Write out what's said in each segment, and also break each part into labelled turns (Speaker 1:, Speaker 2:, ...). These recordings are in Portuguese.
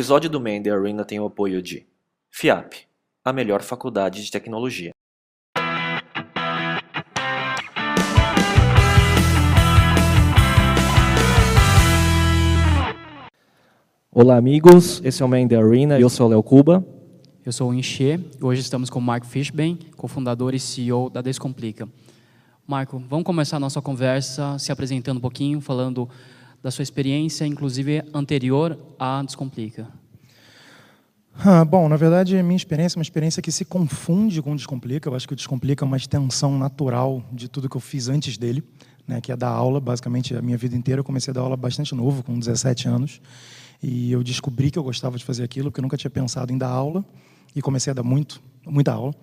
Speaker 1: episódio do The Arena tem o apoio de FIAP, a melhor faculdade de tecnologia. Olá, amigos. Esse é o The Arena. Eu sou o Léo Cuba.
Speaker 2: Eu sou o Enxê e hoje estamos com o Marco Fishben, cofundador e CEO da Descomplica. Marco, vamos começar a nossa conversa se apresentando um pouquinho, falando da sua experiência, inclusive anterior à Descomplica.
Speaker 3: Ah, bom, na verdade, a minha experiência é uma experiência que se confunde com o Descomplica. Eu acho que o Descomplica é uma extensão natural de tudo que eu fiz antes dele, né, que é dar aula. Basicamente, a minha vida inteira eu comecei a dar aula bastante novo, com 17 anos. E eu descobri que eu gostava de fazer aquilo, porque eu nunca tinha pensado em dar aula. E comecei a dar muito, muita aula.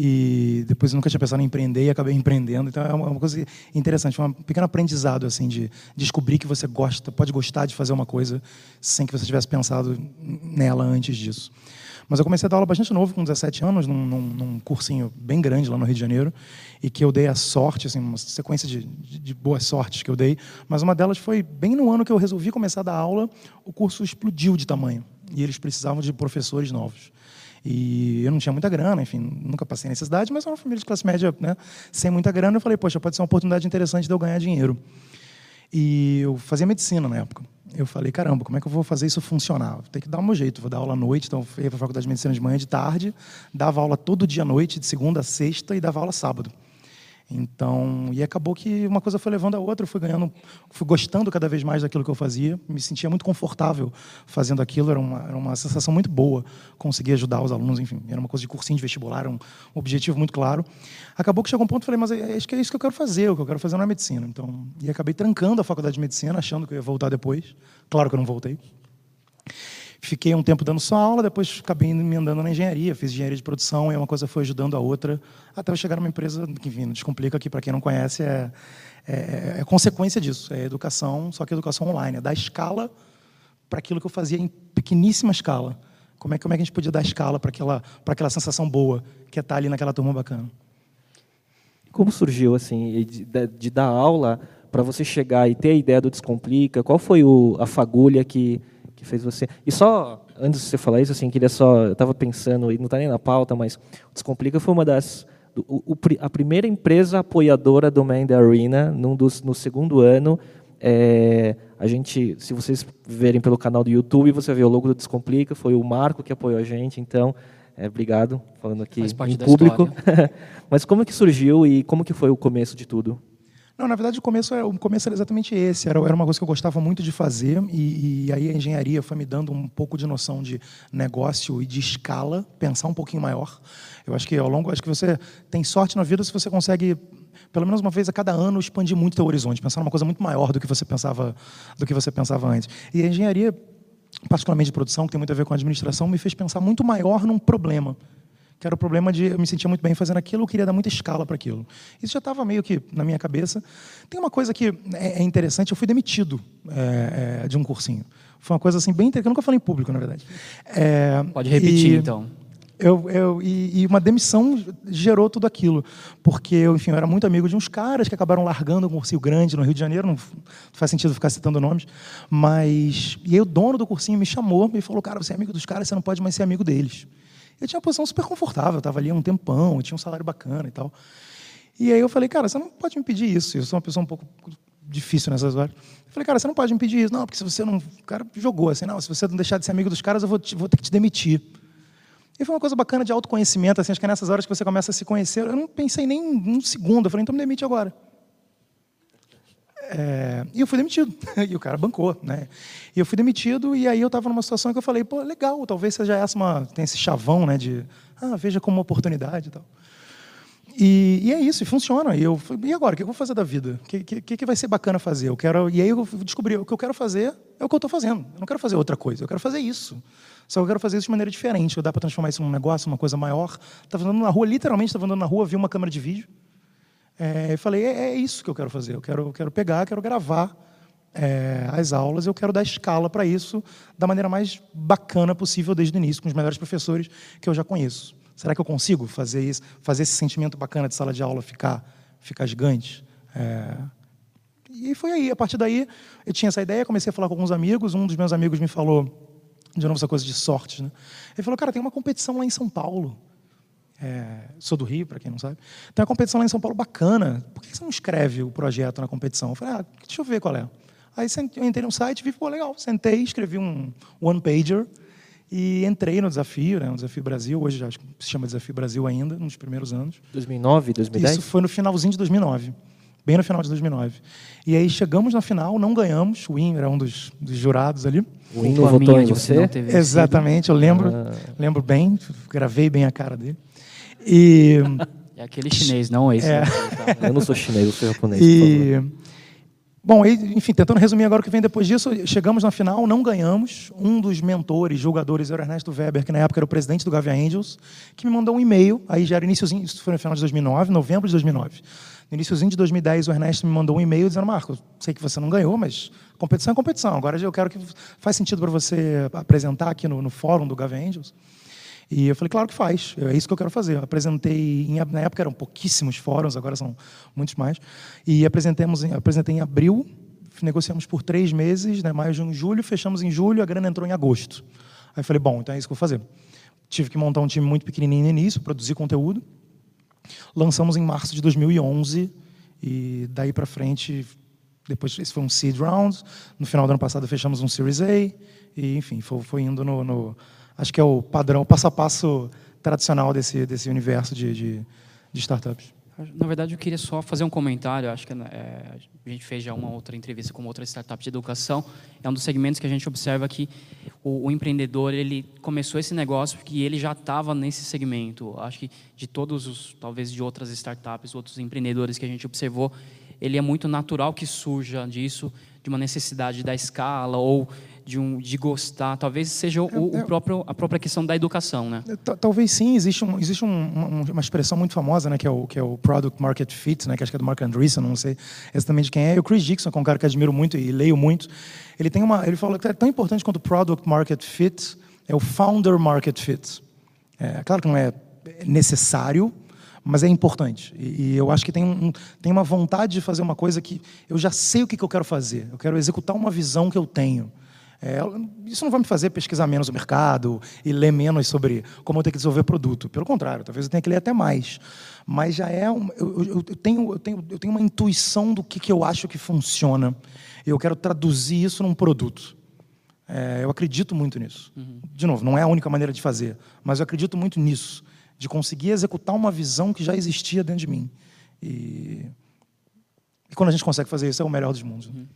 Speaker 3: E depois eu nunca tinha pensado em empreender e acabei empreendendo. Então é uma coisa interessante, um pequeno aprendizado assim de descobrir que você gosta, pode gostar de fazer uma coisa sem que você tivesse pensado nela antes disso. Mas eu comecei a dar aula bastante novo, com 17 anos, num, num, num, cursinho bem grande lá no Rio de Janeiro, e que eu dei a sorte, assim, uma sequência de, de, de, boas sortes que eu dei, mas uma delas foi bem no ano que eu resolvi começar a dar aula, o curso explodiu de tamanho, e eles precisavam de professores novos. E eu não tinha muita grana, enfim, nunca passei necessidade, mas era uma família de classe média, né, sem muita grana. Eu falei, poxa, pode ser uma oportunidade interessante de eu ganhar dinheiro. E eu fazia medicina na época. Eu falei, caramba, como é que eu vou fazer isso funcionar? Tem que dar meu jeito, vou dar aula à noite, então eu ia para a faculdade de medicina de manhã de tarde, dava aula todo dia à noite, de segunda a sexta, e dava aula sábado. Então, e acabou que uma coisa foi levando a outra, eu fui ganhando, fui gostando cada vez mais daquilo que eu fazia, me sentia muito confortável fazendo aquilo, era uma, era uma sensação muito boa, conseguir ajudar os alunos, enfim, era uma coisa de cursinho de vestibular, era um, objetivo muito claro. Acabou que chegou um ponto, falei, mas é, acho que é isso que eu quero fazer, o que eu quero fazer não é medicina. Então, e acabei trancando a faculdade de medicina, achando que eu ia voltar depois. Claro que eu não voltei. Fiquei um tempo dando só aula, depois acabei me andando na engenharia, fiz engenharia de produção e uma coisa foi ajudando a outra, até eu chegar numa empresa que, enfim, descomplica aqui, para quem não conhece, é, é, é, consequência disso, é educação, só que educação online, é dar escala para aquilo que eu fazia em pequeníssima escala. Como é, como é que a gente podia dar escala para aquela, aquela sensação boa que é estar ali naquela turma bacana?
Speaker 1: Como surgiu, assim, de, de dar aula para você chegar e ter a ideia do Descomplica? Qual foi o, a fagulha que que fez você. E só antes de você falar isso, assim, queria só, eu estava pensando e não está nem na pauta, mas o Descomplica foi uma das o, o, a primeira empresa apoiadora do Man the Arena, num dos, no segundo ano. É, a gente, se vocês verem pelo canal do YouTube, você vê o logo do Descomplica, foi o Marco que apoiou a gente, então, é, obrigado, falando aqui em público. Mas como que surgiu e como que foi o começo de tudo?
Speaker 3: Não, na verdade, o começo, é, o começo era exatamente esse. Era, era uma coisa que eu gostava muito de fazer, e, e, aí a engenharia foi me dando um pouco de noção de negócio e de escala, pensar um pouquinho maior. Eu acho que ao longo, acho que você tem sorte na vida se você consegue pelo menos uma vez a cada ano expandir muito o teu horizonte, pensar numa coisa muito maior do que você pensava, do que você pensava antes. E a engenharia, particularmente de produção, que tem muito a ver com administração, me fez pensar muito maior num problema que era o problema de eu me sentia muito bem fazendo aquilo, eu queria dar muita escala para aquilo. Isso já estava meio que na minha cabeça. Tem uma coisa que é, é interessante, eu fui demitido é, é, de um cursinho. Foi uma coisa assim bem interessante, eu nunca falei em público, na verdade.
Speaker 2: É, Pode repetir,
Speaker 3: e,
Speaker 2: então.
Speaker 3: Eu, eu, e, e, uma demissão gerou tudo aquilo, porque eu, enfim, eu era muito amigo de uns caras que acabaram largando um cursinho grande no Rio de Janeiro, não faz sentido ficar citando nomes, mas e aí o dono do cursinho me chamou e falou, cara, você é amigo dos caras, você não pode mais ser amigo deles. Eu tinha uma posição super confortável, estava ali há um tempão, eu tinha um salário bacana e tal. E aí eu falei, cara, você não pode me pedir isso. Eu sou uma pessoa um pouco difícil nessas horas. Eu falei, cara, você não pode me pedir isso. Não, porque se você não... O cara jogou assim, não, se você não deixar de ser amigo dos caras, eu vou, te, vou ter que te demitir. E foi uma coisa bacana de autoconhecimento, assim, acho que é nessas horas que você começa a se conhecer. Eu não pensei nem um segundo, eu falei, então me demite agora. É, e eu fui demitido. e o cara bancou, né? E eu fui demitido e aí eu estava numa situação que eu falei, pô, legal, talvez seja essa uma... Tem esse chavão, né? De, ah, veja como uma oportunidade e tal. E, e, é isso, e funciona. E, eu, e agora, o que eu vou fazer da vida? O que, que, que vai ser bacana fazer? Eu quero, e aí eu descobri, o que eu quero fazer é o que eu estou fazendo. Eu não quero fazer outra coisa, eu quero fazer isso. Só que eu quero fazer isso de maneira diferente. Eu dá para transformar isso num negócio, uma coisa maior. Estava andando na rua, literalmente estava andando na rua, vi uma câmera de vídeo. É, eu falei, é, é, isso que eu quero fazer. Eu quero, eu quero pegar, quero gravar é, as aulas, eu quero dar escala para isso da maneira mais bacana possível desde o início, com os melhores professores que eu já conheço. Será que eu consigo fazer isso, fazer esse sentimento bacana de sala de aula ficar, ficar gigante? É... E foi aí, a partir daí, eu tinha essa ideia, comecei a falar com alguns amigos, um dos meus amigos me falou, De novo, essa coisa de sorte. Né? Ele falou, cara, tem uma competição lá em São Paulo. É, sou do Rio, para quem não sabe. Tem uma competição lá em São Paulo bacana. Por que você não escreve o projeto na competição? Eu falei, ah, deixa eu ver qual é. Aí eu entrei no site e vi, pô, legal. Sentei, escrevi um one-pager e entrei no desafio, né, no Desafio Brasil. Hoje que se chama Desafio Brasil ainda, nos primeiros anos.
Speaker 1: 2009, 2010?
Speaker 3: Isso foi no finalzinho de 2009 bem no final de 2009. E aí chegamos na final, não ganhamos. O In era um dos, dos jurados ali.
Speaker 1: O In não votou em você?
Speaker 3: Exatamente, eu lembro, ah. lembro bem, gravei bem a cara dele. E
Speaker 2: é aquele chinês, não esse.
Speaker 3: É.
Speaker 1: Eu não sou chinês, eu sou japonês.
Speaker 3: E Bom, enfim, tentando resumir agora o que vem depois disso, chegamos na final, não ganhamos. Um dos mentores, jogadores, era Ernesto Weber, que na época era o presidente do Gavia Angels, que me mandou um e-mail, aí já era iníciozinho, isso foi no final de 2009, novembro de 2009. No iníciozinho de 2010, o Ernesto me mandou um e-mail dizendo, Marco, sei que você não ganhou, mas competição é competição. Agora eu quero que faz sentido para você apresentar aqui no, no fórum do Gavia Angels. E eu falei, claro que faz, é isso que eu quero fazer. Eu apresentei, em, na época eram pouquíssimos fóruns, agora são muitos mais. E apresentemos, apresentei em abril, negociamos por três meses, né, maio, junho, julho, fechamos em julho, a grana entrou em agosto. Aí falei, bom, então é isso que eu vou fazer. Tive que montar um time muito pequenininho no início, produzir conteúdo. Lançamos em março de 2011 e daí para frente, depois esse foi um seed round. No final do ano passado fechamos um Series A e enfim foi, foi indo no, no acho que é o padrão, o passo a passo tradicional desse, desse universo de, de, de startups.
Speaker 2: Na verdade, eu queria só fazer um comentário. Acho que é, a gente fez já uma outra entrevista com outra startup de educação. É um dos segmentos que a gente observa que o, o empreendedor ele começou esse negócio porque ele já estava nesse segmento. Acho que de todos os, talvez de outras startups, outros empreendedores que a gente observou, ele é muito natural que surja disso, de uma necessidade da escala ou de, um, de gostar, talvez seja o, é, o próprio, a própria questão da educação, né?
Speaker 3: Talvez sim, existe, um, existe um, uma expressão muito famosa, né, que é, o, que é o Product Market Fit, né, que acho que é do Mark Andreessen, não sei exatamente quem é, e o Chris Dixon, que é um cara que admiro muito e leio muito, ele tem uma, ele falou que é tão importante quanto o Product Market Fit, é o Founder Market Fit. É, claro que não é necessário, mas é importante. E, e eu acho que tem, um, tem uma vontade de fazer uma coisa que eu já sei o que, que eu quero fazer. Eu quero executar uma visão que eu tenho. É, isso não vai me fazer pesquisar menos o mercado e ler menos sobre como eu tenho que desenvolver produto. Pelo contrário, talvez eu tenha que ler até mais. Mas já é um, eu, eu, tenho, eu, tenho, eu tenho uma intuição do que, que eu acho que funciona. E eu quero traduzir isso num produto. É, eu acredito muito nisso. Uhum. De novo, não é a única maneira de fazer, mas eu acredito muito nisso, de conseguir executar uma visão que já existia dentro de mim. E e quando a gente consegue fazer isso, é o melhor dos mundos. Uhum.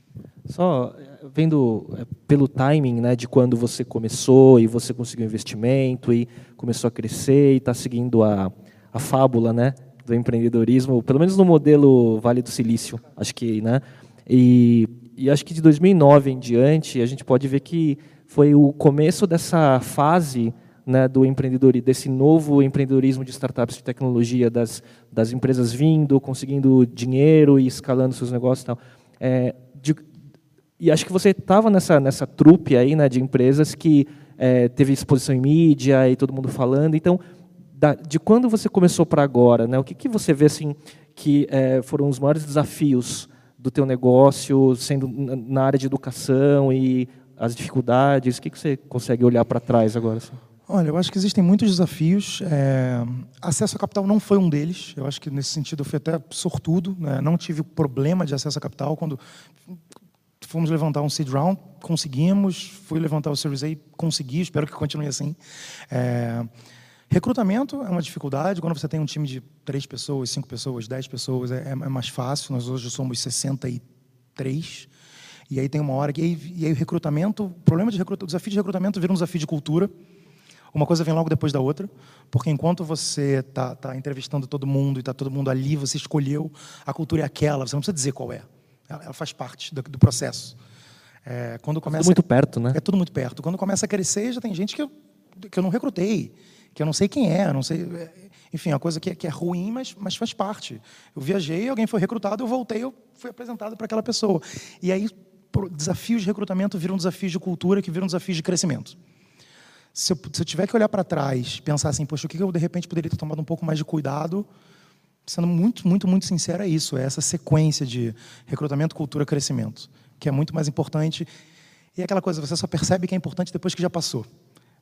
Speaker 1: Só eh, vendo eh, pelo timing né, de quando você começou e você conseguiu investimento e começou a crescer e está seguindo a, a fábula né, do empreendedorismo, pelo menos no modelo Vale do Silício, acho que, né? E, e acho que de 2009 em diante a gente pode ver que foi o começo dessa fase né, do empreendedorismo, desse novo empreendedorismo de startups de tecnologia, das, das empresas vindo, conseguindo dinheiro e escalando seus negócios e tal. É, de, e acho que você estava nessa, nessa trupe aí, né, de empresas que é, teve exposição em mídia e todo mundo falando. Então, da, de quando você começou para agora, né, o que, que você vê assim, que é, foram os maiores desafios do teu negócio, sendo na área de educação e as dificuldades? O que, que você consegue olhar para trás agora? Assim?
Speaker 3: Olha, eu acho que existem muitos desafios. É... Acesso a capital não foi um deles. Eu acho que nesse sentido eu fui até sortudo. Né? Não tive problema de acesso a capital. Quando fomos levantar um seed round, conseguimos. Fui levantar o Series A, consegui. Espero que continue assim. É... Recrutamento é uma dificuldade. Quando você tem um time de três pessoas, cinco pessoas, dez pessoas, é, é mais fácil. Nós hoje somos 63. E aí tem uma hora que. E aí, o recrutamento, o problema de recrutamento, o desafio de recrutamento vira um desafio de cultura. Uma coisa vem logo depois da outra, porque enquanto você está tá entrevistando todo mundo e está todo mundo ali, você escolheu, a cultura é aquela, você não precisa dizer qual é. Ela, ela faz parte do, do processo. É, quando começa,
Speaker 1: tudo muito perto, né?
Speaker 3: É tudo muito perto. Quando começa a crescer, já tem gente que eu, que eu não recrutei, que eu não sei quem é, não sei. É, enfim, é uma coisa que é, que é ruim, mas, mas faz parte. Eu viajei, alguém foi recrutado, eu voltei, eu fui apresentado para aquela pessoa. E aí, desafios de recrutamento viram desafios de cultura, que viram desafios de crescimento se eu, se eu tiver que olhar para trás, pensar assim, poxa, o que eu de repente poderia ter tomado um pouco mais de cuidado, sendo muito, muito, muito sincero, é isso, é essa sequência de recrutamento, cultura, crescimento, que é muito mais importante. E é aquela coisa, você só percebe que é importante depois que já passou.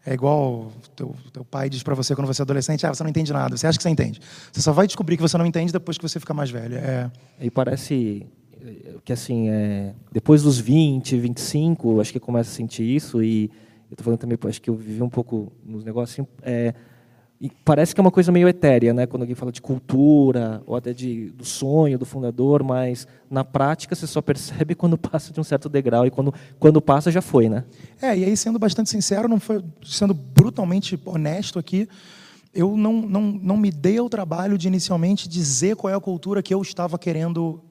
Speaker 3: É igual teu, teu pai diz para você quando você é adolescente, ah, você não entende nada. Você acha que você entende. Você só vai descobrir que você não entende depois que você ficar mais velho. É...
Speaker 1: E parece que assim, é, depois dos 20, 25, acho que começa a sentir isso e eu estou falando também, acho que eu vivi um pouco nos negócios, assim, é, parece que é uma coisa meio etérea, né? Quando alguém fala de cultura ou até de, do sonho do fundador, mas na prática você só percebe quando passa de um certo degrau e quando, quando passa já foi, né?
Speaker 3: É, e aí sendo bastante sincero, não foi sendo brutalmente honesto aqui, eu não, não, não me dei ao trabalho de inicialmente dizer qual é a cultura que eu estava querendo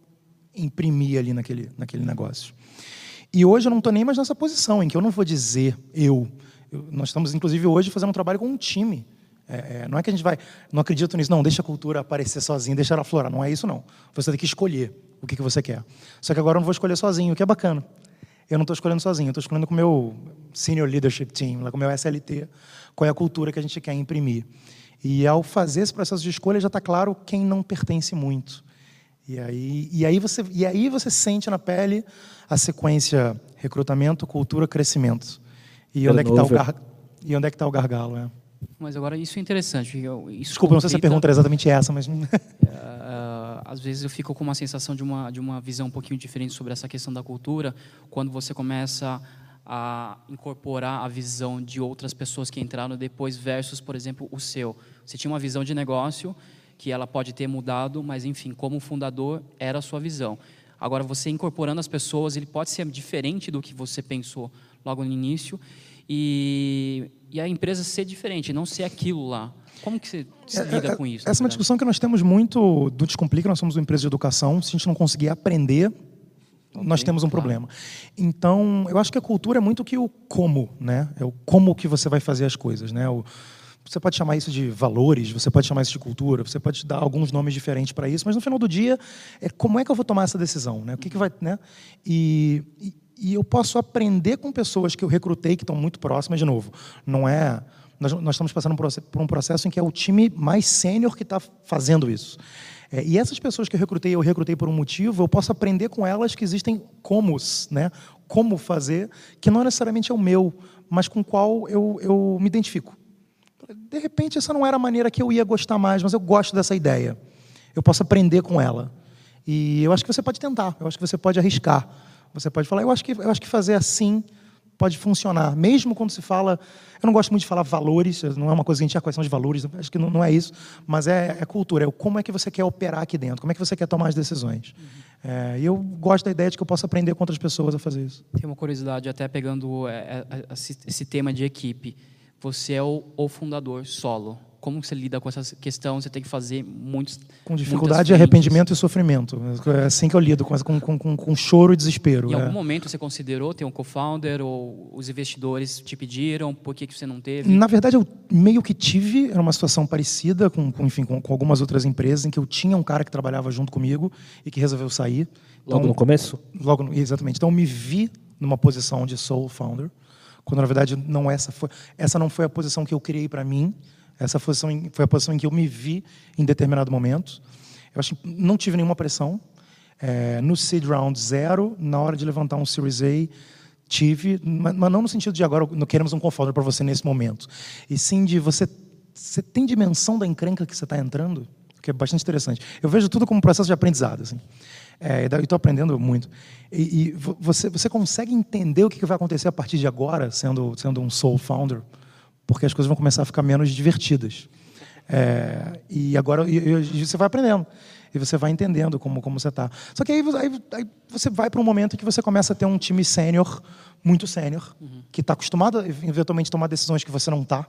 Speaker 3: imprimir ali naquele, naquele negócio. E hoje eu não estou nem mais nessa posição em que eu não vou dizer eu. eu nós estamos, inclusive, hoje fazendo um trabalho com um time é, é, não é que a gente vai, não acredito nisso, não, deixa a cultura aparecer sozinha, deixa ela florar. Não é isso, não. Você tem que escolher o que, que você quer. Só que agora eu não vou escolher sozinho, o que é bacana. Eu não estou escolhendo sozinho, eu estou escolhendo com o meu Senior Leadership Team, com o meu SLT, qual é a cultura que a gente quer imprimir. E ao fazer esse processo de escolha, já está claro quem não pertence muito. E aí, e, aí você, e aí você sente na pele a sequência recrutamento, cultura, crescimento. E onde, é que tá o gar... e onde é que está o gargalo? É.
Speaker 2: Mas agora isso é interessante.
Speaker 3: Isso Desculpa, não sei se a pergunta é exatamente essa, mas. uh,
Speaker 2: às vezes eu fico com uma sensação de uma, de uma visão um pouquinho diferente sobre essa questão da cultura, quando você começa a incorporar a visão de outras pessoas que entraram depois versus, por exemplo, o seu. Você tinha uma visão de negócio que ela pode ter mudado, mas enfim, como fundador era a sua visão. Agora você incorporando as pessoas, ele pode ser diferente do que você pensou logo no início e, e a empresa ser diferente, não ser aquilo lá. Como que você se é, lida é, com isso?
Speaker 3: Essa é uma discussão que nós temos muito do Descomplica, nós somos uma empresa de educação, se a gente não conseguir aprender, okay, nós temos um claro. problema. Então, eu acho que a cultura é muito que o como, né? É o como que você vai fazer as coisas, né? O, você pode chamar isso de valores, você pode chamar isso de cultura, você pode dar alguns nomes diferentes para isso, mas no final do dia é como é que eu vou tomar essa decisão, né? O que, que vai, né? E, e e eu posso aprender com pessoas que eu recrutei que estão muito próximas de novo. Não é nós, nós estamos passando por um processo em que é o time mais sênior que está fazendo isso. É, e essas pessoas que eu recrutei, eu recrutei por um motivo, eu posso aprender com elas que existem comos, né? Como fazer, que não necessariamente é o meu, mas com o qual eu, eu me identifico. De repente, essa não era a maneira que eu ia gostar mais, mas eu gosto dessa ideia. Eu posso aprender com ela. E eu acho que você pode tentar, eu acho que você pode arriscar. Você pode falar, eu acho que, eu acho que fazer assim pode funcionar. Mesmo quando se fala, eu não gosto muito de falar valores, não é uma coisa que a gente já quais de valores, acho que não, não é isso, mas é, é, cultura, é como é que você quer operar aqui dentro, como é que você quer tomar as decisões. Uhum. É, e eu gosto da ideia de que eu posso aprender com outras pessoas a fazer isso.
Speaker 2: Tem uma curiosidade, até pegando é, é, esse tema de equipe. Você é o, o fundador solo como você lida com essa questão? Você tem que fazer muitos.
Speaker 3: Com dificuldade, arrependimento e sofrimento. É assim que eu lido, com, com, com, com choro e desespero.
Speaker 2: Em é. algum momento você considerou ter um co-founder ou os investidores te pediram? Por que, que você não teve?
Speaker 3: Na verdade, eu meio que tive, era uma situação parecida com, com enfim, com, com, algumas outras empresas, em que eu tinha um cara que trabalhava junto comigo e que resolveu sair.
Speaker 1: Logo então, no começo?
Speaker 3: Logo, no, exatamente. Então, eu me vi numa posição de sole founder, quando na verdade não essa foi, essa não foi a posição que eu criei para mim. Essa foi a posição em que eu me vi em determinado momento. Eu acho que não tive nenhuma pressão. É, no seed round zero, na hora de levantar um Series A, tive, mas, mas não no sentido de agora não queremos um conforto para você nesse momento, e sim de você, você tem dimensão da encrenca que você está entrando, que é bastante interessante. Eu vejo tudo como um processo de aprendizado, assim. É, e estou aprendendo muito. E, e, você, você consegue entender o que vai acontecer a partir de agora, sendo, sendo um soul founder? porque as coisas vão começar a ficar menos divertidas. É, e agora e, e você vai aprendendo e você vai entendendo como, como você está. Só que aí, aí, aí você vai para um momento que você começa a ter um time sênior, muito sênior, uhum. que está acostumado a eventualmente tomar decisões que você não está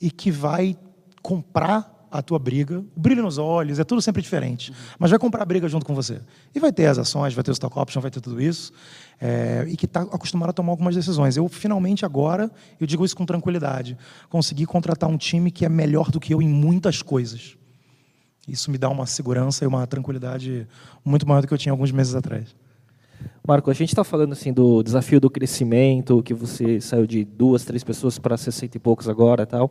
Speaker 3: e que vai comprar a tua briga, o brilho nos olhos, é tudo sempre diferente. Uhum. Mas vai comprar briga junto com você. E vai ter as ações, vai ter o stock option, vai ter tudo isso. É, e que está acostumado a tomar algumas decisões. Eu, finalmente, agora, eu digo isso com tranquilidade, consegui contratar um time que é melhor do que eu em muitas coisas. Isso me dá uma segurança e uma tranquilidade muito maior do que eu tinha alguns meses atrás.
Speaker 1: Marco, a gente está falando assim do desafio do crescimento, que você saiu de duas, três pessoas para 60 e poucos agora, tal.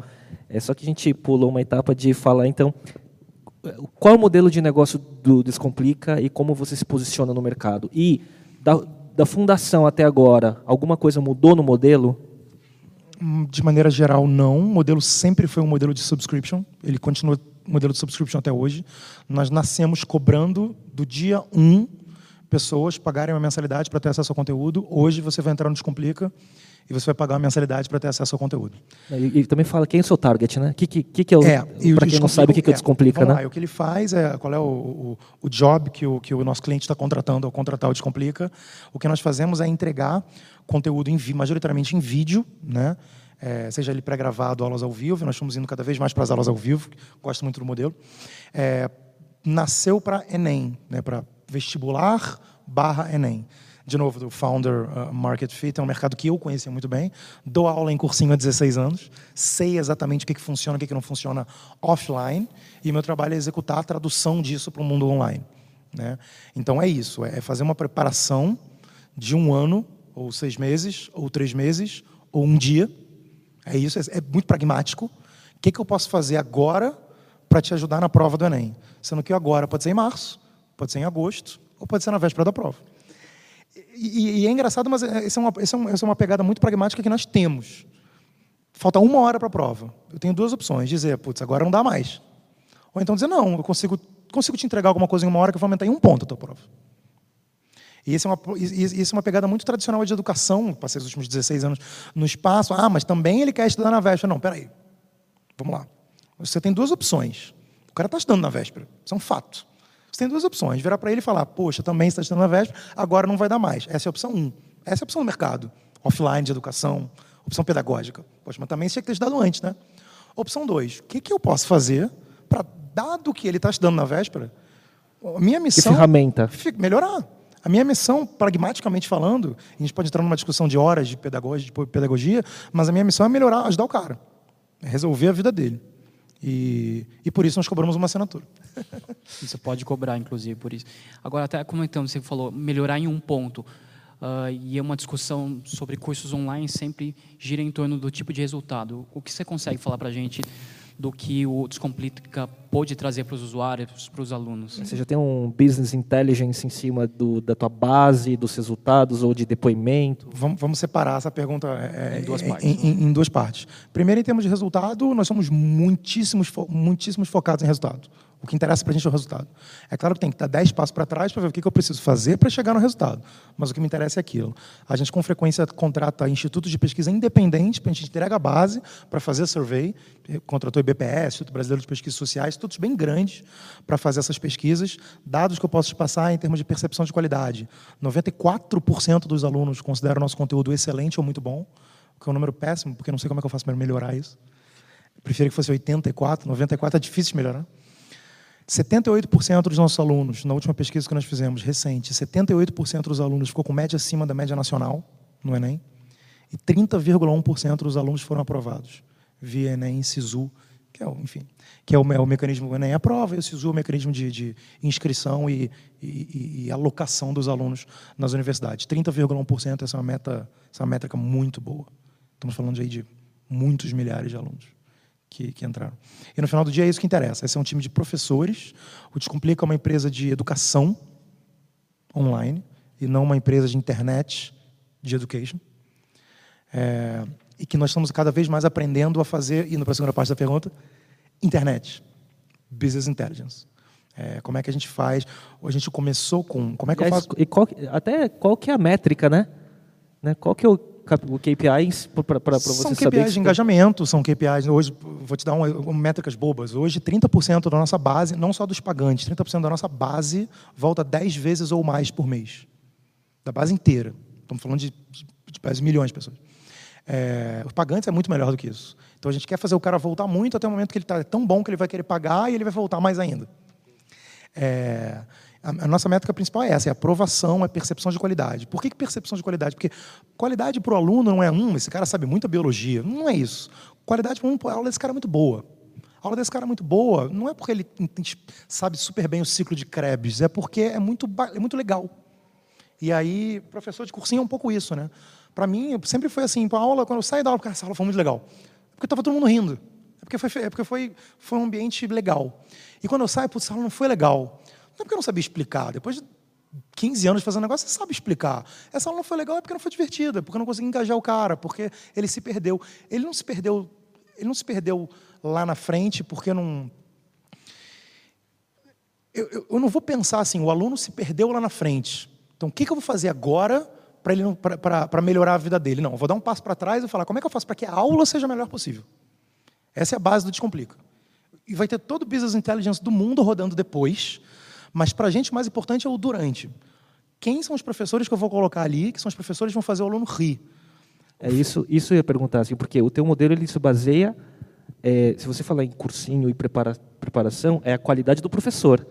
Speaker 1: É só que a gente pulou uma etapa de falar então qual o modelo de negócio do Descomplica e como você se posiciona no mercado. E da, da fundação até agora, alguma coisa mudou no modelo?
Speaker 3: De maneira geral, não. O modelo sempre foi um modelo de subscription. Ele continua modelo de subscription até hoje. Nós nascemos cobrando do dia 1 um, pessoas pagarem uma mensalidade para ter acesso ao conteúdo. Hoje você vai entrar no Descomplica e você vai pagar uma mensalidade para ter acesso ao conteúdo.
Speaker 1: E, e, também fala quem é o seu target, né? Que, que, que, é o. É, para quem não sabe o que, que é o Descomplica, né?
Speaker 3: Lá, o que ele faz é qual é o, o, o job que o, que o nosso cliente está contratando ao contratar o Descomplica. O que nós fazemos é entregar conteúdo em, majoritariamente em vídeo, né? É, seja ele pré-gravado, aulas ao vivo. Nós estamos indo cada vez mais para as aulas ao vivo. Gosto muito do modelo. É, nasceu para Enem, né? Para vestibular barra Enem de novo, do Founder uh, Market Fit, é um mercado que eu conhecia muito bem. Dou aula em cursinho há 16 anos, sei exatamente o que, que funciona e o que, que não funciona offline, e meu trabalho é executar a tradução disso para o mundo online. Né? Então é isso, é fazer uma preparação de um ano, ou seis meses, ou três meses, ou um dia. É isso, é, é muito pragmático. O que, que eu posso fazer agora para te ajudar na prova do Enem? Sendo que agora pode ser em março, pode ser em agosto, ou pode ser na véspera da prova. E, e, é engraçado, mas essa é, uma, essa, é uma, essa é uma pegada muito pragmática que nós temos. Falta uma hora para a prova. Eu tenho duas opções: dizer, putz, agora não dá mais. Ou então dizer, não, eu consigo, consigo te entregar alguma coisa em uma hora que eu vou aumentar em um ponto a tua prova. E isso é uma, isso é uma pegada muito tradicional de educação, passei os últimos 16 anos no espaço. Ah, mas também ele quer estudar na véspera. Não, peraí. Vamos lá. Você tem duas opções. O cara está estudando na véspera. Isso é um fato. Você tem duas opções: virar para ele e falar, poxa, também está estudando na véspera, agora não vai dar mais. Essa é a opção um. Essa é a opção do mercado. Offline de educação, opção pedagógica. Poxa, mas também tinha que ter estudado antes, né? Opção dois: o que, que eu posso fazer para, dado que ele está estudando na véspera, a minha missão.
Speaker 1: Que ferramenta?
Speaker 3: Melhorar. A minha missão, pragmaticamente falando, a gente pode entrar numa discussão de horas de pedagogia, de pedagogia mas a minha missão é melhorar, ajudar o cara, é resolver a vida dele. E, e por isso nós cobramos uma assinatura.
Speaker 2: Você pode cobrar, inclusive, por isso. Agora, até comentando, você falou melhorar em um ponto. Uh, e é uma discussão sobre cursos online sempre gira em torno do tipo de resultado. O que você consegue falar para a gente do que o Descomplica pode trazer para os usuários, para os alunos.
Speaker 1: Você já tem um business intelligence em cima do, da tua base, dos resultados ou de depoimento?
Speaker 3: Vamos, vamos separar essa pergunta é, em, duas partes, em, em, em, duas partes. Primeiro, em termos de resultado, nós somos muitíssimos, muitíssimos focados em resultado. O que interessa para a gente é o resultado. É claro que tem que dar 10 passos para trás para ver o que eu preciso fazer para chegar no resultado. Mas o que me interessa é aquilo. A gente, com frequência, contrata institutos de pesquisa independentes, para a gente entrega a base para fazer a survey. Contratou o IBPS, Instituto Brasileiro de Pesquisas Sociais, institutos bem grandes para fazer essas pesquisas. Dados que eu posso te passar em termos de percepção de qualidade. 94% dos alunos consideram o nosso conteúdo excelente ou muito bom, o que é um número péssimo, porque não sei como é que eu faço para melhorar isso. Prefiro que fosse 84, 94 é difícil de melhorar. 78% dos nossos alunos, na última pesquisa que nós fizemos, recente, 78% dos alunos ficou com média acima da média nacional no Enem, e 30,1% dos alunos foram aprovados via Enem SISU, que é, o, enfim, que é o, é o mecanismo do Enem a prova, e o SISU é o mecanismo de, de inscrição e, e, e, alocação dos alunos nas universidades. 30,1% essa é uma meta, essa é uma métrica muito boa. Estamos falando aí de muitos milhares de alunos que, que, entraram. E no final do dia é isso que interessa. Esse é um time de professores. O Descomplica é uma empresa de educação online e não uma empresa de internet de education. É, e que nós estamos cada vez mais aprendendo a fazer, indo para a segunda parte da pergunta, internet, business intelligence. É, como é que a gente faz? A gente começou com. Como é que
Speaker 1: e
Speaker 3: eu faço?
Speaker 1: E qual, até qual que é a métrica, né? né? Qual que é o KPIs para você
Speaker 3: são
Speaker 1: saber?
Speaker 3: KPIs de engajamento, são KPIs. Hoje, vou te dar um, um, métricas bobas. Hoje, 30% da nossa base, não só dos pagantes, 30% da nossa base volta 10 vezes ou mais por mês. Da base inteira. Estamos falando de, de, de milhões de pessoas. É, os pagantes é muito melhor do que isso. Então a gente quer fazer o cara voltar muito até o momento que ele está tão bom que ele vai querer pagar e ele vai voltar mais ainda. É, a, nossa métrica principal é essa, é aprovação, é percepção de qualidade. Por que, que percepção de qualidade? Porque qualidade para o aluno não é um, esse cara sabe muita biologia. Não é isso. Qualidade para um, a aula desse cara é muito boa. A aula desse cara é muito boa, não é porque ele sabe super bem o ciclo de Krebs, é porque é muito, é muito legal. E aí, professor de cursinho é um pouco isso, né? Para mim, sempre foi assim, para aula, quando eu saio da aula, essa aula foi muito legal. É porque estava todo mundo rindo. É porque, foi, é porque foi, foi um ambiente legal. E quando eu saio, putz, essa aula não foi legal. Não é porque eu não sabia explicar. Depois de 15 anos fazendo negócio, você sabe explicar. Essa aula não foi legal é porque não foi divertida, porque eu não consegui engajar o cara, porque ele se perdeu. Ele não se perdeu, ele não se perdeu lá na frente porque não. Eu, eu, eu não vou pensar assim, o aluno se perdeu lá na frente. Então, o que, que eu vou fazer agora para melhorar a vida dele? Não, eu vou dar um passo para trás e falar como é que eu faço para que a aula seja a melhor possível. Essa é a base do Descomplica. E vai ter todo o business intelligence do mundo rodando depois, mas para a gente o mais importante é o durante. Quem são os professores que eu vou colocar ali, que são os professores que vão fazer o aluno rir?
Speaker 1: É isso, isso eu ia perguntar, assim, porque o teu modelo ele se baseia, é, se você falar em cursinho e prepara, preparação, é a qualidade do professor.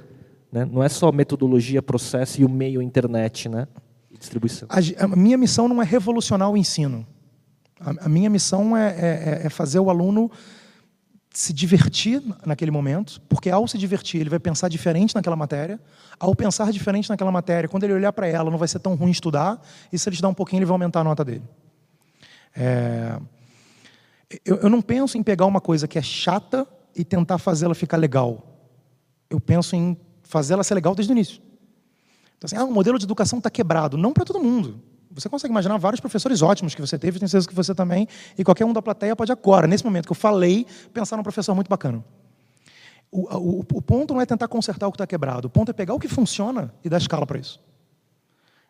Speaker 1: Né? Não é só metodologia, processo e o meio internet, né? E distribuição.
Speaker 3: A, a, minha missão não é revolucionar o ensino. A, a minha missão é, é, é fazer o aluno se divertir naquele momento, porque ao se divertir ele vai pensar diferente naquela matéria. Ao pensar diferente naquela matéria, quando ele olhar para ela, não vai ser tão ruim estudar. E se ele estudar um pouquinho, ele vai aumentar a nota dele. É... Eu, eu não penso em pegar uma coisa que é chata e tentar fazê-la ficar legal. Eu penso em fazê-la ser legal desde o início. Então, assim, ah, o modelo de educação está quebrado. Não para todo mundo. Você consegue imaginar vários professores ótimos que você teve, tenho certeza que você também, e qualquer um da plateia pode agora, nesse momento que eu falei, pensar num professor muito bacana. O, o, o ponto não é tentar consertar o que está quebrado, o ponto é pegar o que funciona e dar escala para isso.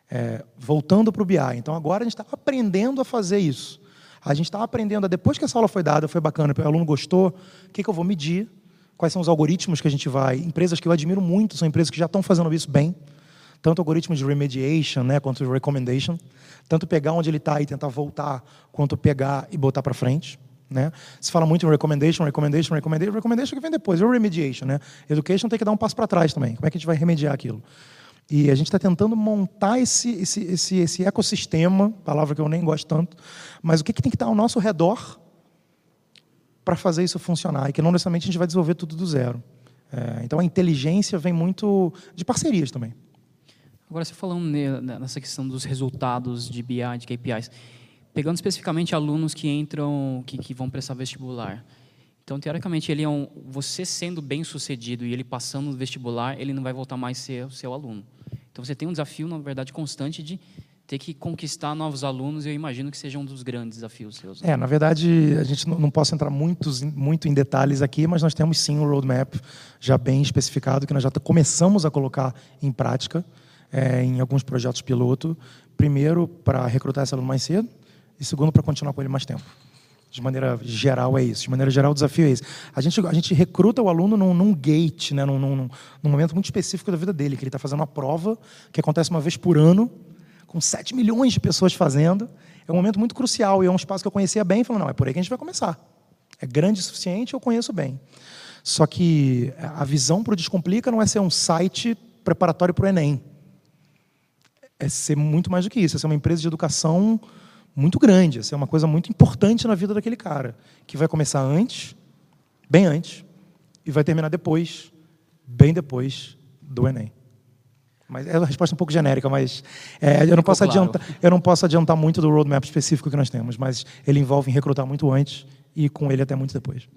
Speaker 3: É, voltando para o BI. Então, agora a gente está aprendendo a fazer isso. A gente está aprendendo, a, depois que essa aula foi dada, foi bacana, o aluno gostou, o que, que eu vou medir, quais são os algoritmos que a gente vai. Empresas que eu admiro muito são empresas que já estão fazendo isso bem tanto algoritmos de remediation, né, quanto de recommendation, tanto pegar onde ele está e tentar voltar, quanto pegar e botar para frente. Né? Se fala muito em recommendation, recommendation, recommendation, recommendation que vem depois, é o remediation. Né? Education tem que dar um passo para trás também. Como é que a gente vai remediar aquilo? E a gente está tentando montar esse, esse, esse, esse ecossistema, palavra que eu nem gosto tanto, mas o que, que tem que estar ao nosso redor para fazer isso funcionar? E que não necessariamente a gente vai desenvolver tudo do zero. É, então a inteligência vem muito de parcerias também.
Speaker 2: Agora, você falando nessa questão dos resultados de BI, de KPIs, pegando especificamente alunos que entram, que, que vão prestar vestibular. Então, teoricamente, ele é um, você sendo bem sucedido e ele passando no vestibular, ele não vai voltar mais a ser seu aluno. Então, você tem um desafio, na verdade, constante de ter que conquistar novos alunos, eu imagino que seja um dos grandes desafios seus.
Speaker 3: É, na verdade, a gente não, não posso entrar muito em detalhes aqui, mas nós temos sim um roadmap já bem especificado, que nós já começamos a colocar em prática é, em alguns projetos piloto. Primeiro, para recrutar esse aluno mais cedo, e segundo, para continuar com ele mais tempo. De maneira geral, é isso. De maneira geral, o desafio é esse. A gente, a gente recruta o aluno num, num gate, né? num, num, num momento muito específico da vida dele, que ele está fazendo uma prova que acontece uma vez por ano, com 7 milhões de pessoas fazendo. É um momento muito crucial e é um espaço que eu conhecia bem. Falando, não, é por aí que a gente vai começar. É grande o suficiente, eu conheço bem. Só que a visão para o Descomplica não é ser um site preparatório para o Enem é ser muito mais do que isso, é ser uma empresa de educação muito grande, é ser uma coisa muito importante na vida daquele cara, que vai começar antes, bem antes, e vai terminar depois, bem depois do Enem. Mas é uma resposta um pouco genérica, mas é, eu, não posso claro. adiantar, eu não posso adiantar muito do roadmap específico que nós temos, mas ele envolve recrutar muito antes e com ele até muito depois.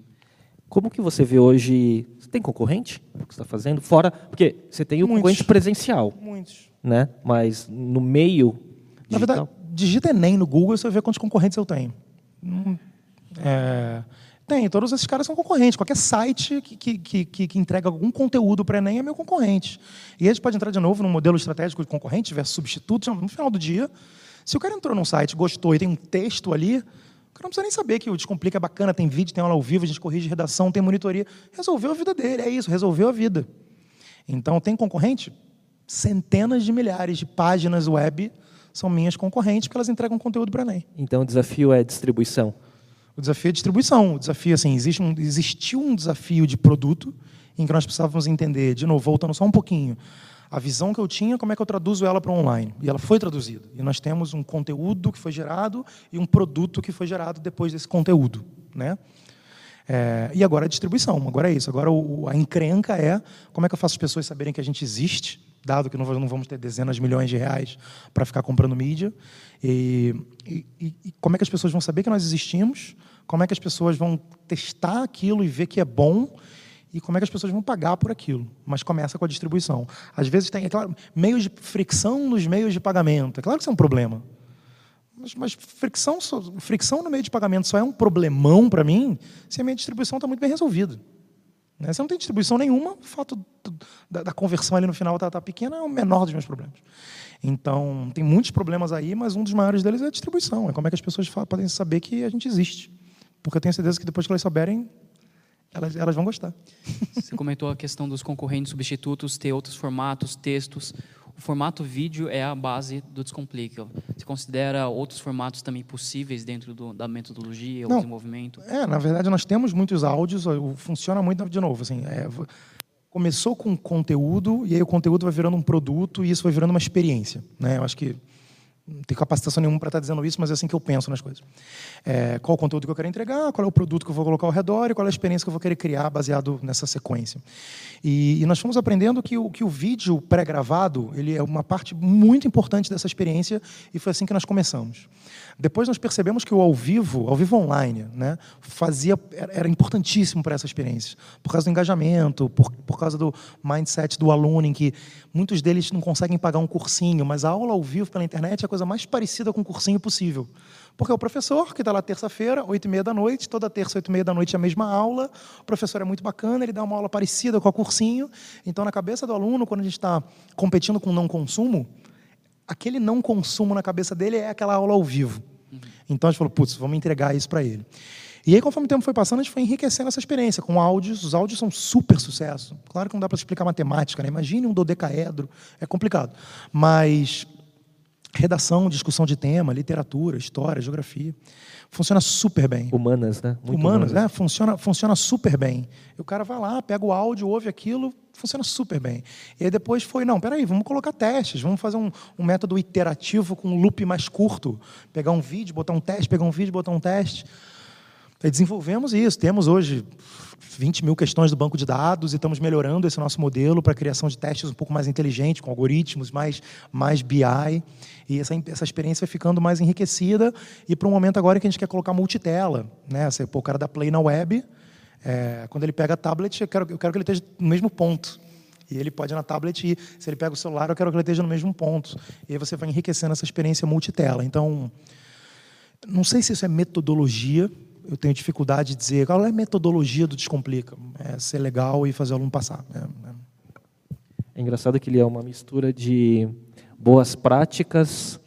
Speaker 1: Como que você vê hoje? Você tem concorrente? O que você está fazendo? Fora, porque você tem o Muitos. concorrente presencial.
Speaker 3: Muitos
Speaker 1: né? Mas no meio.
Speaker 3: Digital... Na verdade, digita Enem no Google e você vê quantos concorrentes eu tenho. Hum, é... Tem, todos esses caras são concorrentes. Qualquer site que, que, que, que entrega algum conteúdo para Enem é meu concorrente. E a gente pode entrar de novo no modelo estratégico de concorrente versus substituto. No final do dia, se o cara entrou num site, gostou e tem um texto ali, o cara não precisa nem saber que o Descomplica é bacana, tem vídeo, tem aula ao vivo, a gente corrige redação, tem monitoria. Resolveu a vida dele, é isso, resolveu a vida. Então, tem concorrente? Centenas de milhares de páginas web são minhas concorrentes, porque elas entregam conteúdo para Enem.
Speaker 1: Então o desafio é distribuição.
Speaker 3: O desafio é distribuição. O desafio, assim, existe um, existiu um desafio de produto em que nós precisávamos entender, de novo, voltando só um pouquinho, a visão que eu tinha, como é que eu traduzo ela para online. E ela foi traduzida. E nós temos um conteúdo que foi gerado e um produto que foi gerado depois desse conteúdo. Né? É, e agora a distribuição. Agora é isso. Agora o, a encrenca é como é que eu faço as pessoas saberem que a gente existe dado que não vamos ter dezenas de milhões de reais para ficar comprando mídia. E, e, e, como é que as pessoas vão saber que nós existimos? Como é que as pessoas vão testar aquilo e ver que é bom? e como é que as pessoas vão pagar por aquilo. Mas começa com a distribuição. Às vezes tem, é claro, meios de fricção nos meios de pagamento. É claro que isso é um problema. Mas, mas fricção, fricção no meio de pagamento só é um problemão para mim se a minha distribuição está muito bem resolvida. Né? Se não tem distribuição nenhuma, o fato da, da conversão ali no final estar tá, tá pequena é o menor dos meus problemas. Então, tem muitos problemas aí, mas um dos maiores deles é a distribuição. É como é que as pessoas podem saber que a gente existe. Porque eu tenho certeza que depois que elas souberem, elas, elas vão gostar.
Speaker 2: Você comentou a questão dos concorrentes substitutos, ter outros formatos, textos. O formato vídeo é a base do Descomplica. Você considera outros formatos também possíveis dentro do, da metodologia, ou desenvolvimento?
Speaker 3: É, na verdade, nós temos muitos áudios, funciona muito, de novo, assim, é, começou com conteúdo, e aí o conteúdo vai virando um produto, e isso vai virando uma experiência. Né? Eu acho que não tenho capacitação nenhuma para estar dizendo isso, mas é assim que eu penso nas coisas. É, qual o conteúdo que eu quero entregar, qual é o produto que eu vou colocar ao redor e qual é a experiência que eu vou querer criar baseado nessa sequência. E, e nós fomos aprendendo que o, que o vídeo pré-gravado ele é uma parte muito importante dessa experiência e foi assim que nós começamos. Depois nós percebemos que o ao vivo, ao vivo online, né, fazia, era importantíssimo para essa experiência, por causa do engajamento, por, por causa do mindset do aluno, em que muitos deles não conseguem pagar um cursinho, mas a aula ao vivo pela internet é a coisa mais parecida com um cursinho possível. Porque é o professor que está lá terça-feira, oito e meia da noite, toda terça, oito e meia da noite, a mesma aula. O professor é muito bacana, ele dá uma aula parecida com a cursinho. Então, na cabeça do aluno, quando a gente está competindo com não consumo, aquele não consumo na cabeça dele é aquela aula ao vivo. Uhum. Então a gente falou, putz, vamos entregar isso para ele. E aí, conforme o tempo foi passando, a gente foi enriquecendo essa experiência com áudios. Os áudios são super sucesso. Claro que não dá para explicar matemática, né? Imagine um dodecaedro, é complicado. Mas redação, discussão de tema, literatura, história, geografia. Funciona super bem.
Speaker 1: Humanas, né?
Speaker 3: Muito humanas, humanas, né? Funciona, funciona super bem. E o cara vai lá, pega o áudio, ouve aquilo, funciona super bem. E aí depois foi, não, peraí, vamos colocar testes, vamos fazer um, um método iterativo com um loop mais curto. Pegar um vídeo, botar um teste, pegar um vídeo, botar um teste. Aí desenvolvemos isso. Temos hoje 20 mil questões do banco de dados e estamos melhorando esse nosso modelo para criação de testes um pouco mais inteligentes, com algoritmos, mais, mais BI. E essa, essa experiência ficando mais enriquecida. E para um momento agora que a gente quer colocar multitela. Né? Você, pô, o cara da Play na web, é, quando ele pega a tablet, eu quero, eu quero que ele esteja no mesmo ponto. E ele pode ir na tablet e, se ele pega o celular, eu quero que ele esteja no mesmo ponto. E aí você vai enriquecendo essa experiência multitela. Então, não sei se isso é metodologia, eu tenho dificuldade de dizer qual é a metodologia do Descomplica. É ser legal e fazer o aluno passar. É, é.
Speaker 1: é engraçado que ele é uma mistura de boas práticas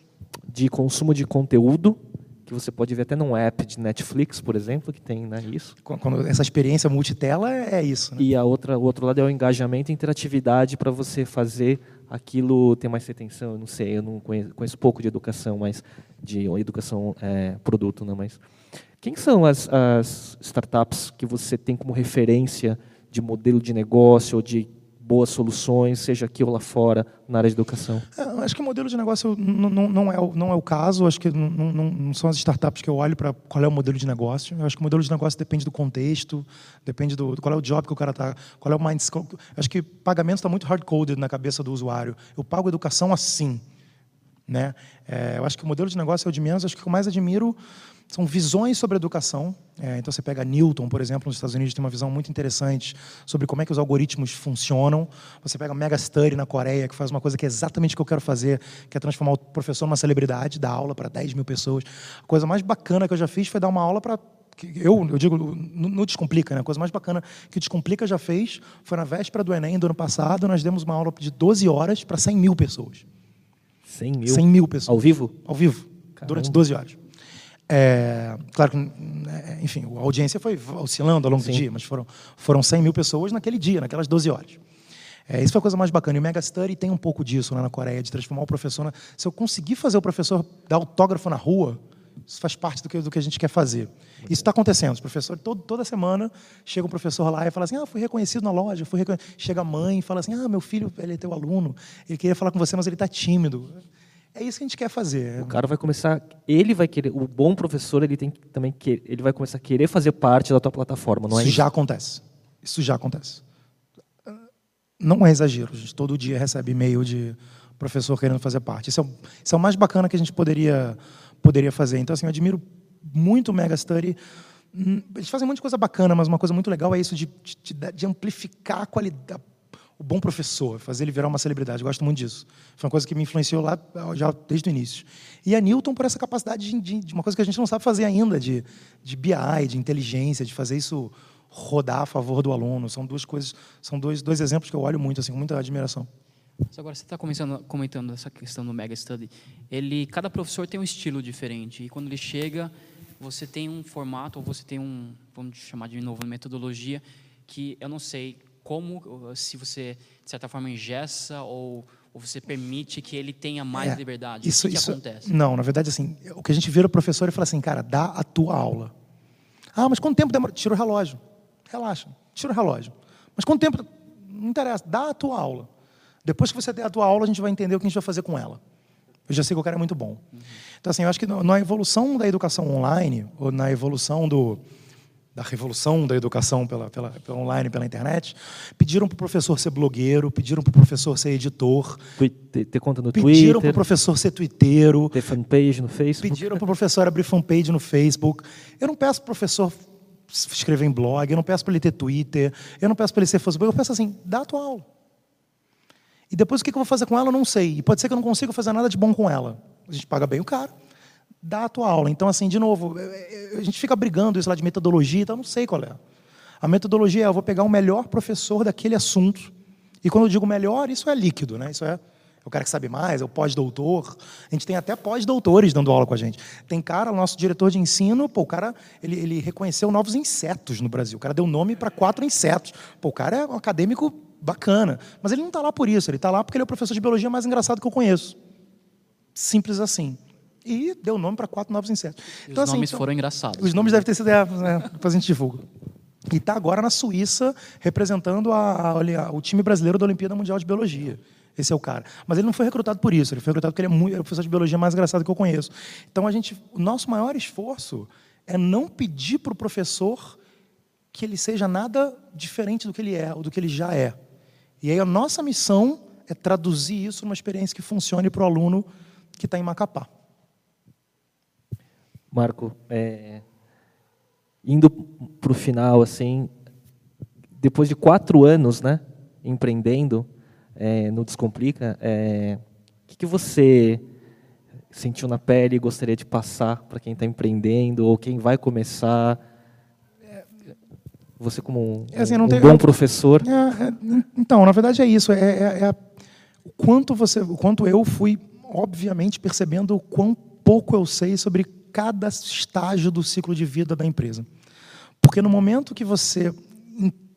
Speaker 1: de consumo de conteúdo, que você pode ver até num app de Netflix, por exemplo, que tem né, isso.
Speaker 3: Quando essa experiência multitela é, isso. Né?
Speaker 1: E a outra, o outro lado é o engajamento e interatividade para você fazer aquilo ter mais retenção. Eu não sei, eu não conheço, conheço pouco de educação, mas de educação é, produto, né? Mas quem são as, as startups que você tem como referência de modelo de negócio ou de boas soluções, seja aqui ou lá fora, na área de educação?
Speaker 3: É, acho que o modelo de negócio não, não, não, é, o, não é o caso. Acho que não, não, não são as startups que eu olho para qual é o modelo de negócio. Eu acho que o modelo de negócio depende do contexto, depende do qual é o job que o cara está, qual é o mindset. Acho que pagamento está muito hard-coded na cabeça do usuário. Eu pago educação assim. Né? É, eu acho que o modelo de negócio é o de menos. Acho que o que eu mais admiro são visões sobre educação. É, então, você pega Newton, por exemplo, nos Estados Unidos, tem uma visão muito interessante sobre como é que os algoritmos funcionam. Você pega Mega Study na Coreia, que faz uma coisa que é exatamente o que eu quero fazer, que é transformar o professor numa celebridade, dar aula para 10 mil pessoas. A coisa mais bacana que eu já fiz foi dar uma aula para eu, eu digo, no Descomplica, né? a coisa mais bacana que o Descomplica já fez foi na véspera do Enem do ano passado, nós demos uma aula de 12 horas para 100 mil pessoas.
Speaker 1: 100 mil?
Speaker 3: 100 mil pessoas.
Speaker 1: Ao vivo?
Speaker 3: Ao vivo, Caramba. durante 12 horas. É, claro que, né, enfim, a audiência foi oscilando ao longo Sim. do dia, mas foram, foram 100 mil pessoas naquele dia, naquelas 12 horas. É, isso foi a coisa mais bacana. E o Mega Study tem um pouco disso lá na Coreia, de transformar o professor. Na... Se eu conseguir fazer o professor dar autógrafo na rua, isso faz parte do que, do que a gente quer fazer. Isso está acontecendo. Os professores, todo, toda semana, chega um professor lá e fala assim: Ah, fui reconhecido na loja. Fui reconhecido. Chega a mãe e fala assim: Ah, meu filho, ele é teu aluno. Ele queria falar com você, mas ele está tímido. É isso que a gente quer fazer.
Speaker 1: O cara vai começar, ele vai querer, o bom professor, ele tem também que ele vai começar a querer fazer parte da tua plataforma, não
Speaker 3: é
Speaker 1: isso?
Speaker 3: Isso já acontece. Isso já acontece. Não é exagero, a gente todo dia recebe e-mail de professor querendo fazer parte. Isso é, isso é o mais bacana que a gente poderia poderia fazer. Então assim, eu admiro muito o Mega Study Hum, eles fazem um monte de coisa bacana, mas uma coisa muito legal é isso de, de, de amplificar a qualidade, o bom professor, fazer ele virar uma celebridade. Eu gosto muito disso. Foi uma coisa que me influenciou lá já desde o início. E a Newton por essa capacidade de, de, de uma coisa que a gente não sabe fazer ainda, de, de BI, de inteligência, de fazer isso rodar a favor do aluno. São duas coisas, são dois, dois exemplos que eu olho muito, assim, com muita admiração.
Speaker 2: Agora você está comentando, comentando essa questão do Mega Study. Ele, cada professor tem um estilo diferente e quando ele chega, você tem um formato ou você tem um, vamos chamar de novo, metodologia que eu não sei como, se você de certa forma engessa ou, ou você permite que ele tenha mais é, liberdade.
Speaker 3: Isso,
Speaker 2: o que,
Speaker 3: isso,
Speaker 2: que acontece?
Speaker 3: Não, na verdade assim, o que a gente vira o professor e fala assim, cara, dá a tua aula. Ah, mas quanto tempo demora? Tira o relógio. Relaxa, tira o relógio. Mas quanto tempo? Não interessa, dá a tua aula. Depois que você der a tua aula, a gente vai entender o que a gente vai fazer com ela. Eu já sei que o cara é muito bom. Uhum. Então, assim, eu acho que na evolução da educação online, ou na evolução do, da revolução da educação pela, pela, pela online, pela internet, pediram para o professor ser blogueiro, pediram para o professor ser editor.
Speaker 1: Ter, ter conta no
Speaker 3: pediram
Speaker 1: Twitter.
Speaker 3: Pediram para o professor ser twitteiro.
Speaker 1: Ter fanpage no Facebook.
Speaker 3: Pediram para o professor abrir fanpage no Facebook. Eu não peço para o professor escrever em blog, eu não peço para ele ter Twitter, eu não peço para ele ser Facebook, eu peço assim, dá a tua aula. E depois o que eu vou fazer com ela, eu não sei. E pode ser que eu não consiga fazer nada de bom com ela. A gente paga bem o cara, dá a tua aula. Então, assim, de novo, é, é, a gente fica brigando isso lá de metodologia, então eu não sei qual é. A metodologia é, eu vou pegar o melhor professor daquele assunto. E quando eu digo melhor, isso é líquido, né? Isso é o cara que sabe mais, é o pós-doutor. A gente tem até pós-doutores dando aula com a gente. Tem cara, nosso diretor de ensino, pô, o cara, ele, ele reconheceu novos insetos no Brasil. O cara deu nome para quatro insetos. Pô, o cara é um acadêmico bacana. Mas ele não está lá por isso, ele está lá porque ele é o professor de biologia mais engraçado que eu conheço. Simples assim. E deu nome para quatro novos insetos.
Speaker 2: Então, os assim, nomes então, foram engraçados.
Speaker 3: Os nomes devem ter sido, é, né, depois a gente divulga. E está agora na Suíça representando a, a, o time brasileiro da Olimpíada Mundial de Biologia. Esse é o cara. Mas ele não foi recrutado por isso, ele foi recrutado porque ele é, muito, é o professor de biologia mais engraçado que eu conheço. Então, a gente, o nosso maior esforço é não pedir para o professor que ele seja nada diferente do que ele é ou do que ele já é. E aí a nossa missão é traduzir isso numa experiência que funcione para o aluno que está em Macapá.
Speaker 1: Marco, é, indo para o final, assim, depois de quatro anos, né, empreendendo é, no Descomplica, é, o que, que você sentiu na pele e gostaria de passar para quem está empreendendo ou quem vai começar? Você como um, é assim, um tem, bom eu, professor.
Speaker 3: É, é, então, na verdade é isso. É, é, é, o quanto você, o quanto eu fui, obviamente, percebendo o quão pouco eu sei sobre cada estágio do ciclo de vida da empresa. Porque no momento que você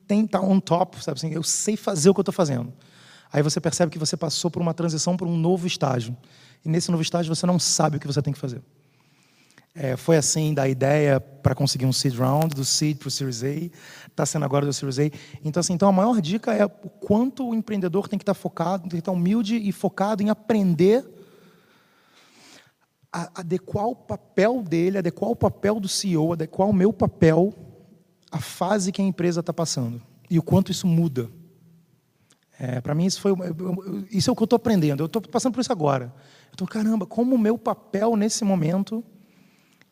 Speaker 3: tenta on top, sabe assim, eu sei fazer o que eu estou fazendo. Aí você percebe que você passou por uma transição para um novo estágio. E nesse novo estágio você não sabe o que você tem que fazer. É, foi assim da ideia para conseguir um seed round, do seed para o Series A, está sendo agora do Series A. Então, assim, então a maior dica é o quanto o empreendedor tem que estar tá focado, tem que estar tá humilde e focado em aprender adequar o papel dele, adequar o papel do CEO, adequar o meu papel à fase que a empresa está passando e o quanto isso muda. É, para mim isso foi isso é o que eu estou aprendendo. Eu estou passando por isso agora. Eu estou caramba, como o meu papel nesse momento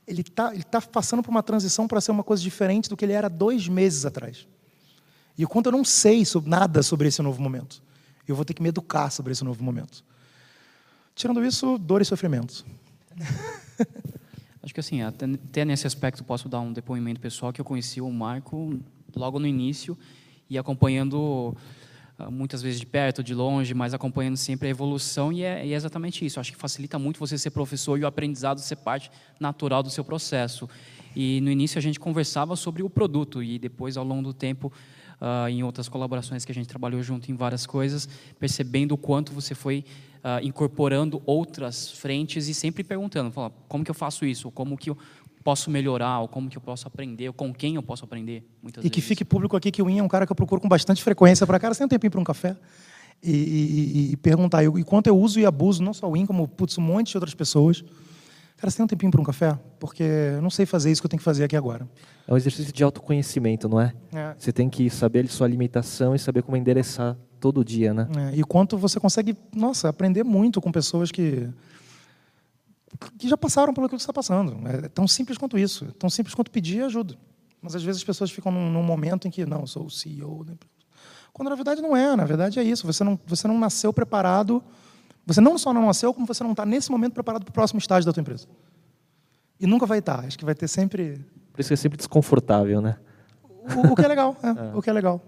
Speaker 3: ele está ele tá passando por uma transição para ser uma coisa diferente do que ele era dois meses atrás. E o quanto eu não sei sobre, nada sobre esse novo momento. Eu vou ter que me educar sobre esse novo momento. Tirando isso, dor e sofrimento.
Speaker 2: Acho que assim, até, nesse aspecto posso dar um depoimento pessoal que eu conheci o Marco logo no início e acompanhando ah, muitas vezes de perto, de longe, mas acompanhando sempre a evolução e é, é, exatamente isso. Acho que facilita muito você ser professor e o aprendizado ser parte natural do seu processo. E no início a gente conversava sobre o produto e depois ao longo do tempo, uh, em outras colaborações que a gente trabalhou junto em várias coisas, percebendo o quanto você foi uh, incorporando outras frentes e sempre perguntando, fala, como que eu faço isso? Como que eu, posso melhorar, ou como que eu posso aprender, ou com quem eu posso aprender, muitas
Speaker 3: e vezes. que fique público aqui que o IN é um cara que eu procuro com bastante frequência para cara, sem um tempinho para um café, e, e, e perguntar e quanto eu uso e abuso, não só o IN, como putz, um monte de outras pessoas. Cara, você tem um tempinho para um café? Porque eu não sei fazer isso que eu tenho que fazer aqui agora.
Speaker 1: É um exercício de autoconhecimento, não é? é. Você tem que saber sua limitação e saber como endereçar todo dia, né?
Speaker 3: É. E quanto você consegue, nossa, aprender muito com pessoas que que já passaram pelo que você está passando. É tão simples quanto isso. É tão simples quanto pedir ajuda. Mas às vezes as pessoas ficam num, num momento em que, não, eu sou o CEO da empresa. Quando na verdade não é, na verdade é isso. Você não, você não nasceu preparado. Você não só não nasceu, como você não está nesse momento preparado para o próximo estágio da tua empresa. E nunca vai estar. Acho que vai ter sempre.
Speaker 1: Por isso que é sempre desconfortável, né?
Speaker 3: O, o que é legal, é, é. o que é legal.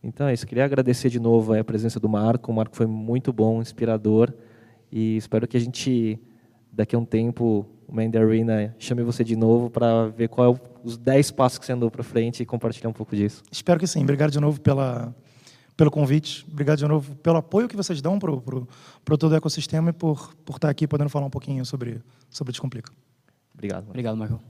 Speaker 1: Então é isso. Queria agradecer de novo a presença do Marco. O Marco foi muito bom, inspirador. E espero que a gente, daqui a um tempo, o Mandy Arena chame você de novo para ver qual é os 10 passos que você andou para frente e compartilhar um pouco disso.
Speaker 3: Espero que sim. Obrigado de novo pela, pelo convite. Obrigado de novo pelo apoio que vocês dão para o todo o ecossistema e por, por estar aqui podendo falar um pouquinho sobre, sobre Descomplica.
Speaker 1: Obrigado.
Speaker 2: Obrigado, Michael.